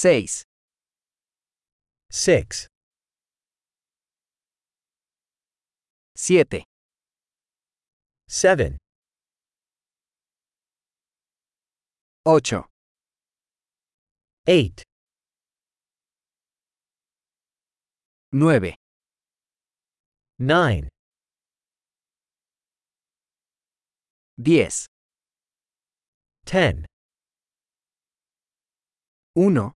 6, 6, 7, 7, 8, 8, 9, 9, 10, 10, 1,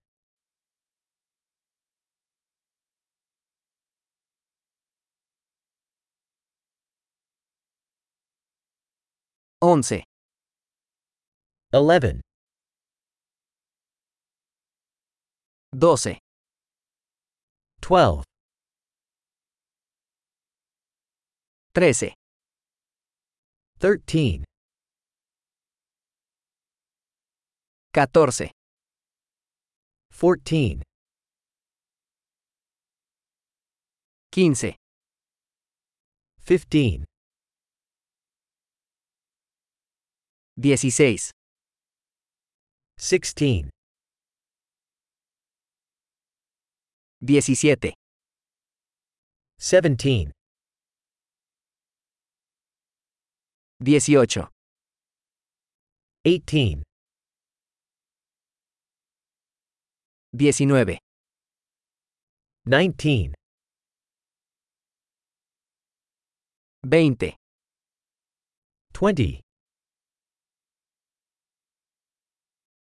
11, 11, 12, 12, 13, 13, 14, 14, 15, 15, 16, 16, 17, 17, 18, 18, 19, 19, 20, 20,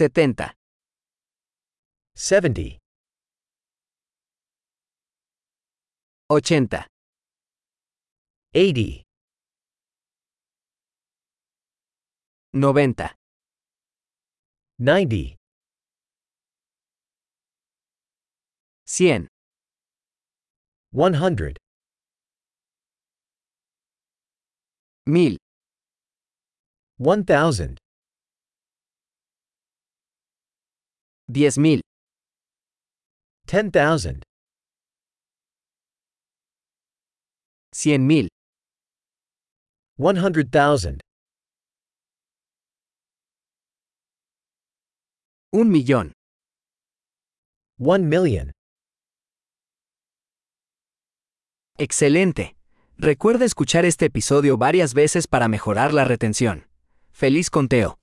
70, 70, 80, 80, 90, 90, 100, 100, 1000, 1000, 10.000, 10,000, 100.000, 100,000, un millón. 1 million. Excelente. Recuerda escuchar este episodio varias veces para mejorar la retención. Feliz conteo.